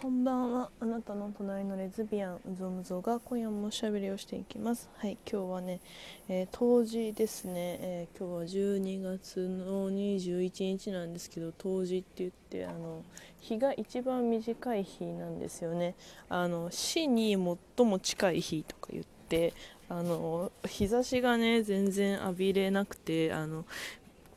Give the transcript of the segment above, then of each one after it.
こんばんは。あなたの隣のレズビアンうぞむぞが今夜もおしゃべりをしていきます。はい今日はね、えー、冬至ですね、えー、今日は12月の21日なんですけど冬至って言ってあの日が一番短い日なんですよね。あの死に最も近い日とか言ってあの日差しがね全然浴びれなくてあの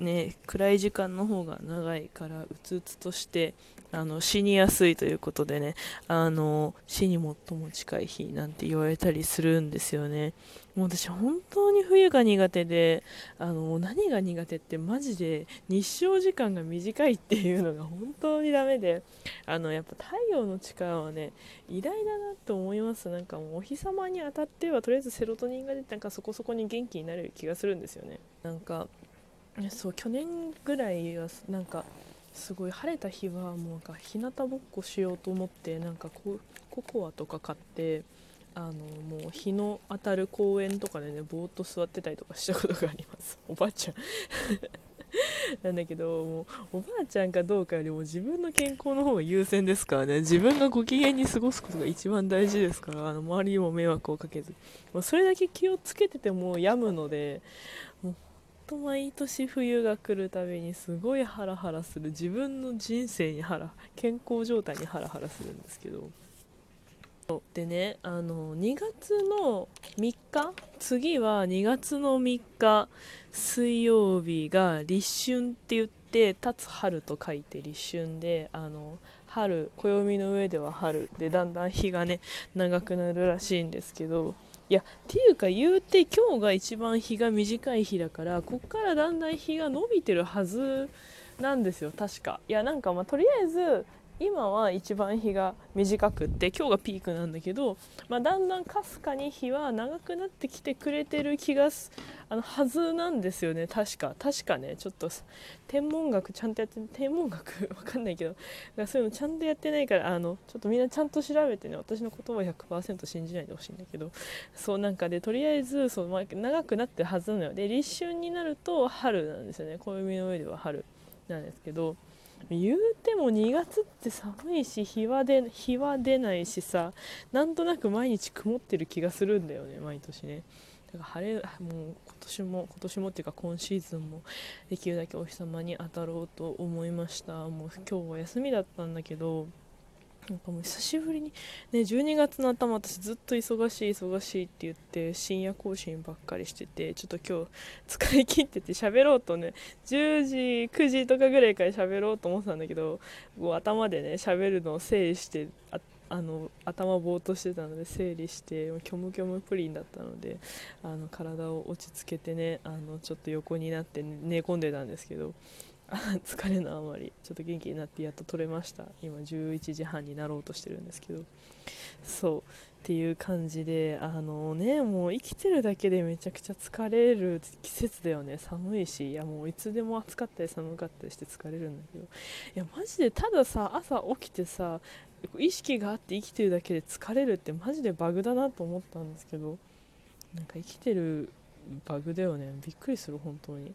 ね暗い時間の方が長いからうつうつとしてあの死にやすいということでねあの死に最も近い日なんて言われたりするんですよね。もう私本当に冬が苦手であの何が苦手ってマジで日照時間が短いっていうのが本当にダメであのやっぱ太陽の力はね偉大だなと思います。なんかもうお日様に当たってはとりあえずセロトニンが出てなんかそこそこに元気になる気がするんですよね。なんかそう去年ぐらいはなんかすごい晴れた日はもうなんか日向ぼっこしようと思ってなんかコココアとか買ってあのもう日の当たる公園とかでねぼーっと座ってたりとかしたことがあります。おばあちゃん。なんだけどもうおばあちゃんかどうかよりも自分の健康の方が優先ですからね。自分がご機嫌に過ごすことが一番大事ですからあの周りにも迷惑をかけず、まあ、それだけ気をつけてても病むのでもうと毎年冬が来るたびにすごいハラハラする。自分の人生にハラ健康状態にハラハラするんですけど。でねあの2月の3日次は2月の3日水曜日が立春って言って立つ春と書いて立春であの春暦の上では春でだんだん日がね長くなるらしいんですけど。やっていうか言うて今日が一番日が短い日だからこっからだんだん日が伸びてるはずなんですよ。確か。いやなんかまあとりあえず今は一番日が短くって今日がピークなんだけど、まあ、だんだんかすかに日は長くなってきてくれてる気がすあのはずなんですよね。確か。確かね。ちょっと天文学ちゃんとやって天文学わかんないけどそういうのちゃんとやってないからあのちょっとみんなちゃんと調べてね私の言葉100%信じないでほしいんだけどそうなんかでとりあえずそう、まあ、長くなってるはずなのよ。で立春になると春なんですよね。暦の上では春なんですけど言うても2月って寒いし日はで日は出ないしさなんとなく毎日曇ってる気がするんだよね毎年ね。だから晴れもう今年も今年もっていうか今シーズンもできるだけお日様に当たろうと思いました。もう今日は休みだったんだけどなんかもう久しぶりに、ね、12月の頭私ずっと忙しい忙しいって言って深夜更新ばっかりしててちょっと今日疲れ切ってて喋ろうとね10時9時とかぐらいから喋ろうと思ってたんだけどもう頭でね喋るのを整理してああの頭ぼーっとしてたので整理して虚無虚無プリンだったのであの体を落ち着けてねあのちょっと横になって寝込んでたんですけど 疲れのあまりちょっと元気になってやっと取れました。今11時半になろうとしてるんですけど。そうっていう感じであのねもう生きてるだけでめちゃくちゃ疲れる季節だよね。寒いしいやもういつでも暑かったり寒かったりして疲れるんだけど。いやマジでたださ朝起きてさ意識があって生きてるだけで疲れるってマジでバグだなと思ったんですけど。なんか生きてるバグだよね。びっくりする本当に。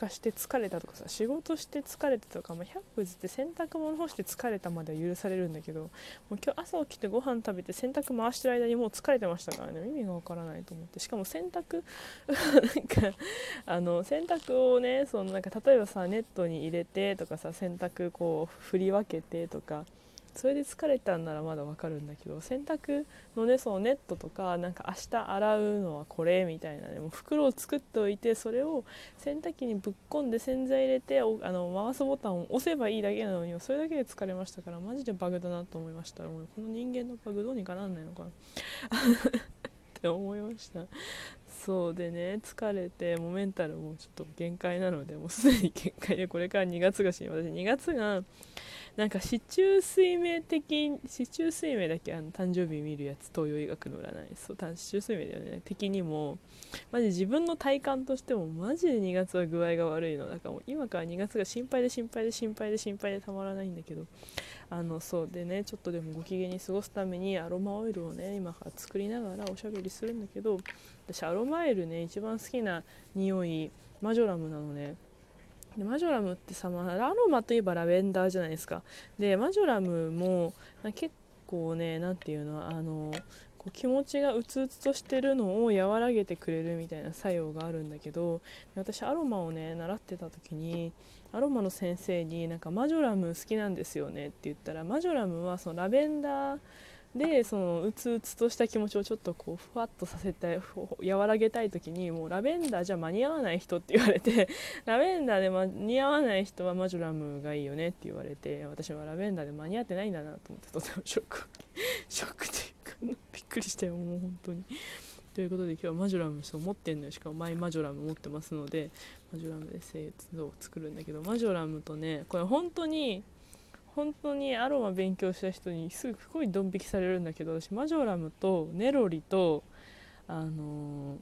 化して疲れたとかさ仕事して疲れてとか、まあ、100歩ずって洗濯物干して疲れたまでは許されるんだけどもう今日朝起きてご飯食べて洗濯回してる間にもう疲れてましたからね。意味がわからないと思って。しかも洗濯 なんかあの洗濯をねそのなんか例えばさネットに入れてとかさ洗濯こう振り分けてとかそれで疲れたんならまだわかるんだけど洗濯のねそのネットとかなんか明日洗うのはこれみたいなねもう袋を作っておいてそれを洗濯機にぶっ込んで洗剤入れてあの回すボタンを押せばいいだけなのにそれだけで疲れましたからマジでバグだなと思いました。もうこの人間のバグどうにかなんないのかな。って思いました。そうでね疲れてもうメンタルもちょっと限界なのでもうすでに限界でこれから2月がし私2月がなんか四柱推命的四柱推命だけあの誕生日見るやつ東洋医学の占いそう四柱推命だよね。的にもマジ自分の体感としてもマジで2月は具合が悪いの。だからもう今から2月が心配で心配で心配で心配でたまらないんだけどあのそうでねちょっとでもご機嫌に過ごすためにアロマオイルをね今から作りながらおしゃべりするんだけど私アロマオイルね一番好きな匂いマジョラムなのね。でマジョラムってさ、まあ、アロマといえばラベンダーじゃないですか。でマジョラムも結構ね何て言うのあのこう気持ちがうつうつとしてるのを和らげてくれるみたいな作用があるんだけど私アロマをね習ってた時にアロマの先生になんかマジョラム好きなんですよねって言ったらマジョラムはそのラベンダーでそのうつうつとした気持ちをちょっとこうふわっとさせて和らげたい時にもうラベンダーじゃ間に合わない人って言われて ラベンダーで間に合わない人はマジョラムがいいよねって言われて私はラベンダーで間に合ってないんだなと思ってとてもショック ショックっていうかびっくりしたよもう本当に。ということで今日はマジョラムそう持ってんのよしかもマイマジョラム持ってますのでマジョラムで生物を作るんだけどマジョラムとねこれ本当に本当にアロマ勉強した人にすごいドン引きされるんだけど私マジョラムとネロリとあの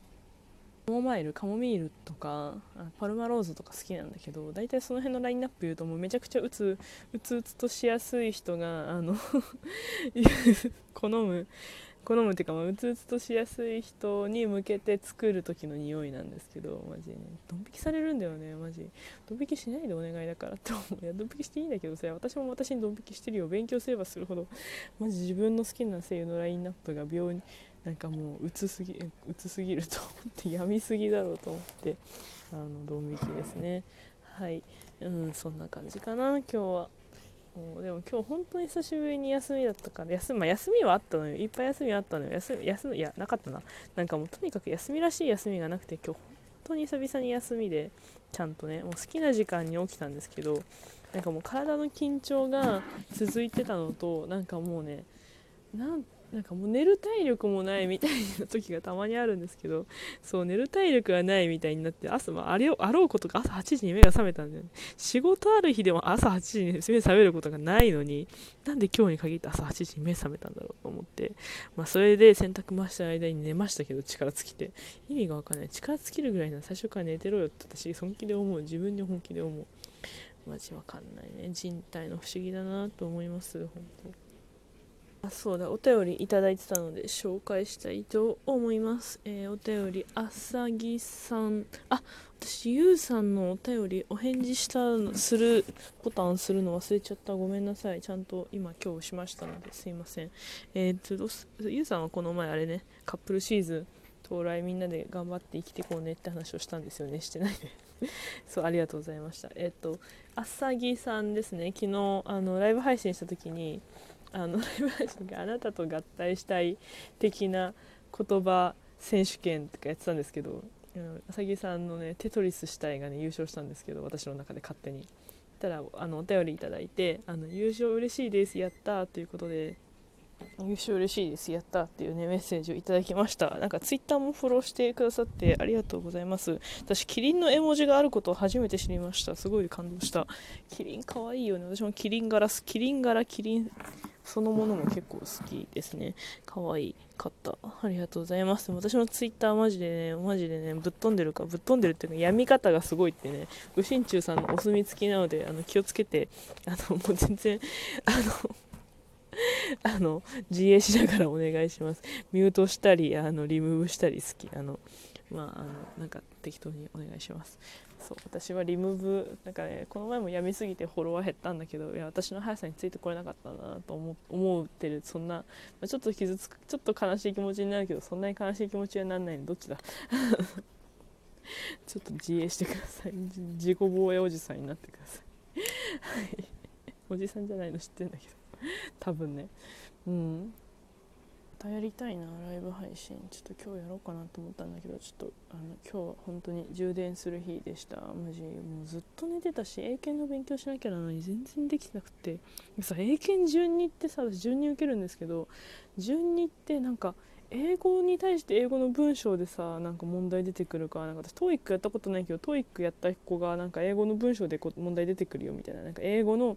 カモマイルカモミールとかパルマローズとか好きなんだけど大体その辺のラインナップ言うともうめちゃくちゃうつうつうつとしやすい人があの 好む。好むっていうか、まあ、うつうつとしやすい人に向けて作る時の匂いなんですけどマジ。でドン引きされるんだよねマジ。ドン引きしないでお願いだからって思う。いやドン引きしていいんだけどさ私も私にドン引きしてるよ。勉強すればするほど。マジ自分の好きな声優のラインナップが秒になんかもううつすぎうつすぎると思ってやみすぎだろうと思ってあのドン引きですね。はい。うんそんな感じかな今日は。でも今日本当に久しぶりに休みだったから休,、まあ、休みはあったのよ。いっぱい休みはあったのよ。休休みいやなかったな。なんかもうとにかく休みらしい休みがなくて今日本当に久々に休みでちゃんとねもう好きな時間に起きたんですけどなんかもう体の緊張が続いてたのとなんかもうねなんなんかもう寝る体力もないみたいな時がたまにあるんですけどそう寝る体力がないみたいになって朝、まあ、れをあろうことか朝8時に目が覚めたんだよね。仕事ある日でも朝8時に目覚めることがないのになんで今日に限って朝8時に目覚めたんだろうと思って、まあ、それで洗濯回してる間に寝ましたけど力尽きて。意味がわかんない。力尽きるぐらいなら最初から寝てろよって私本気で思う。自分で本気で思う。マジわかんないね。人体の不思議だなと思います本当あそうだお便りいただいてたので紹介したいと思います、えー、お便りあさぎさん。あ私ゆうさんのお便りお返事したするボタンするの忘れちゃった。ごめんなさい。ちゃんと今今日しましたのですいません。えー、っとゆうさんはこの前あれねカップルシーズン到来みんなで頑張って生きていこうねって話をしたんですよね。してないで そうありがとうございました。え、っとあさぎさんですね。昨日あのライブ配信した時にあのライブ配信があなたと合体したい的な言葉選手権とかやってたんですけどあさぎさんのねテトリスしたいがね優勝したんですけど私の中で勝手に。たらあのお便りいただいてあの優勝嬉しいですやったということで優勝嬉しいですやったっていうねメッセージをいただきました。なんかツイッターもフォローしてくださってありがとうございます。私キリンの絵文字があることを初めて知りました。すごい感動した。キリンかわいいよね。私もキリン柄キリン柄キリンそのものも結構好きですね。可愛かった。ありがとうございます。私のツイッターマジでね、マジでね、ぶっ飛んでるか、ぶっ飛んでるっていうか、闇方がすごいってね、ご心中さんのお墨付きなので、あの、気をつけて、あの、もう全然、あの、あの、自衛しながらお願いします。ミュートしたり、あの、リムーブしたり好き。あの、まあ、あの、なんか適当にお願いします。そう私はリムーブなんかねこの前もやみすぎてフォロワー減ったんだけどいや私の速さについてこれなかったなと思思ってるそんな、まあ、ちょっと傷つくちょっと悲しい気持ちになるけどそんなに悲しい気持ちにはならないのどっちだ？ちょっと自衛してください。自己防衛おじさんになってください。はい。おじさんじゃないの知ってんだけど。多分ね。うん。たやりたいなライブ配信。ちょっと今日やろうかなと思ったんだけどちょっとあの今日は本当に充電する日でしたマジもうずっと寝てたし英検の勉強しなきゃなのに全然できてなくて。さ英検順にってさ私順に受けるんですけど順にってなんか英語に対して英語の文章でさなんか問題出てくるかなんか私 TOEIC やったことないけど TOEIC やった子がなんか英語の文章でこ問題出てくるよみたいななんか英語の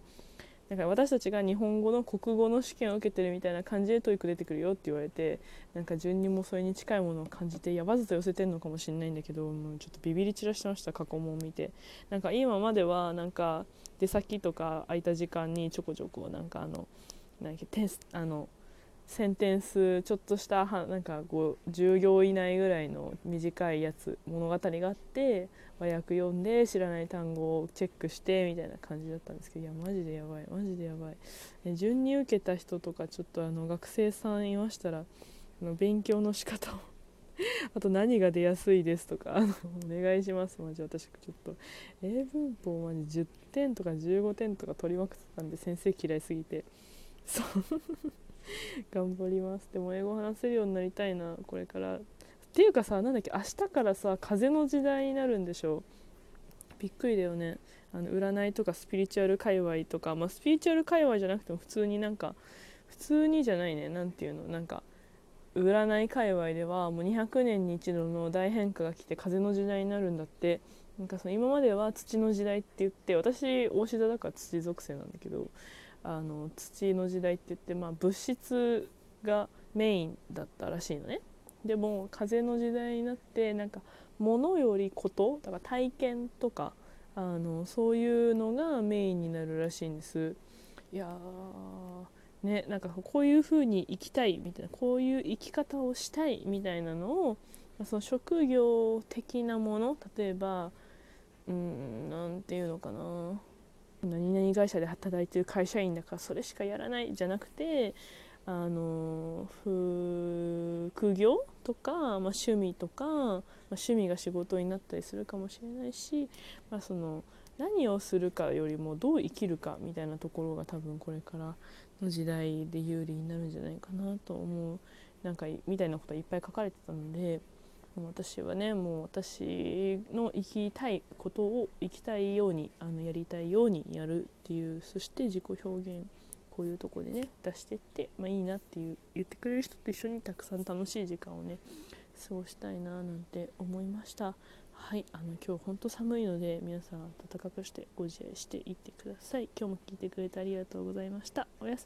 なんか私たちが日本語の国語の試験を受けてるみたいな感じでトイック出てくるよって言われてなんか順にもそれに近いものを感じてやばずと寄せてるのかもしれないんだけどもうちょっとビビり散らしてました過去問を見て。なんか今まではなんか出先とか空いた時間にちょこちょこなんかあのなんかテスあのセンテンスちょっとしたはなんかこう10行以内ぐらいの短いやつ物語があって和訳読んで知らない単語をチェックしてみたいな感じだったんですけどいやマジでやばい。マジでやばい。え順に受けた人とかちょっとあの学生さんいましたらあの勉強の仕方を あと何が出やすいですとかお願いします。マジ私ちょっと英文法マジ10点とか15点とか取りまくってたんで先生嫌いすぎて。そう。頑張ります。でも英語話せるようになりたいなこれから。っていうかさなんだっけ明日からさ風の時代になるんでしょ。びっくりだよね。あの占いとかスピリチュアル界隈とか、まあ、スピリチュアル界隈じゃなくても普通になんか普通にじゃないね。何ていうの。なんか占い界隈ではもう200年に一度の大変化が来て風の時代になるんだって。なんかその今までは土の時代って言って私大志田だから土属性なんだけどあの土の時代って言って、まあ、物質がメインだったらしいのね。でも風の時代になってなんか物よりことだから体験とかあのそういうのがメインになるらしいんです。いやねなんかこういう風に生きたいみたいなこういう生き方をしたいみたいなのをその職業的なもの例えばうん何て言うのかな。何々会社で働いてる会社員だからそれしかやらないじゃなくてあの副業とか、まあ、趣味とか、まあ、趣味が仕事になったりするかもしれないし、まあ、その何をするかよりもどう生きるかみたいなところが多分これからの時代で有利になるんじゃないかなと思う。なんかみたいなことがいっぱい書かれてたので私はねもう私の生きたいことを生きたいようにあのやりたいようにやるっていうそして自己表現こういうとこでね出してって、まあ、いいなっていう言ってくれる人と一緒にたくさん楽しい時間をね過ごしたいななんて思いました。はいあの今日ほんと寒いので皆さん暖かくしてご自愛していってください。今日も聞いてくれてありがとうございました。おやす